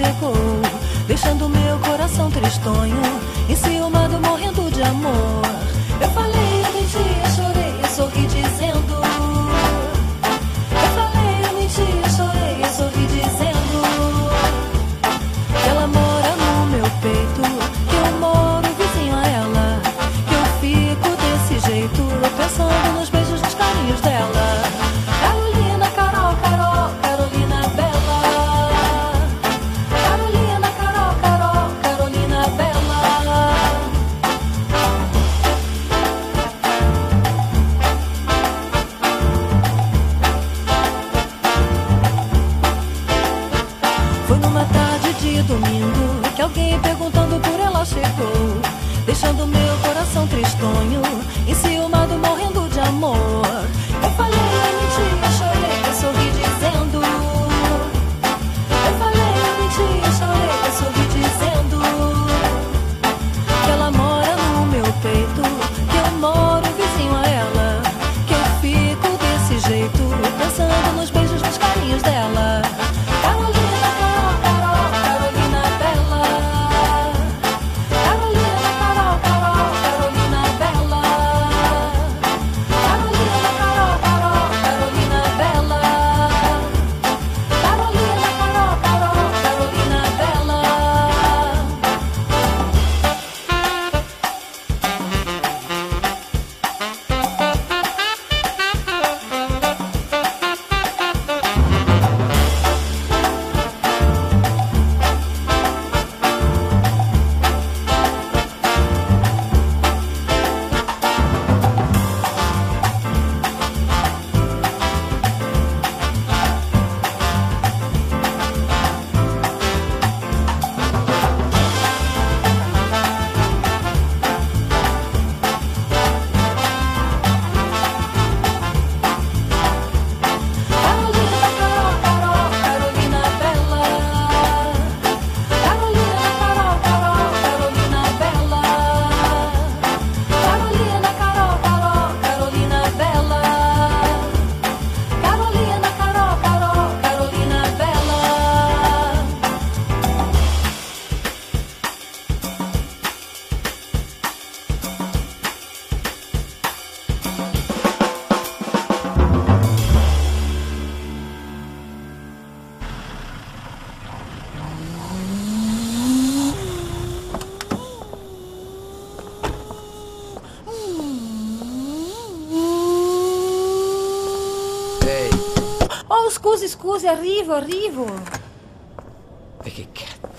chegou, deixando meu coração tristonho, enciumado, morrendo de amor. de domingo que alguém perguntando por ela chegou, deixando meu coração tristonho, enciumado morrendo de amor. Oh, scusi, scusi, arrivo, arrivo. E che cazzo?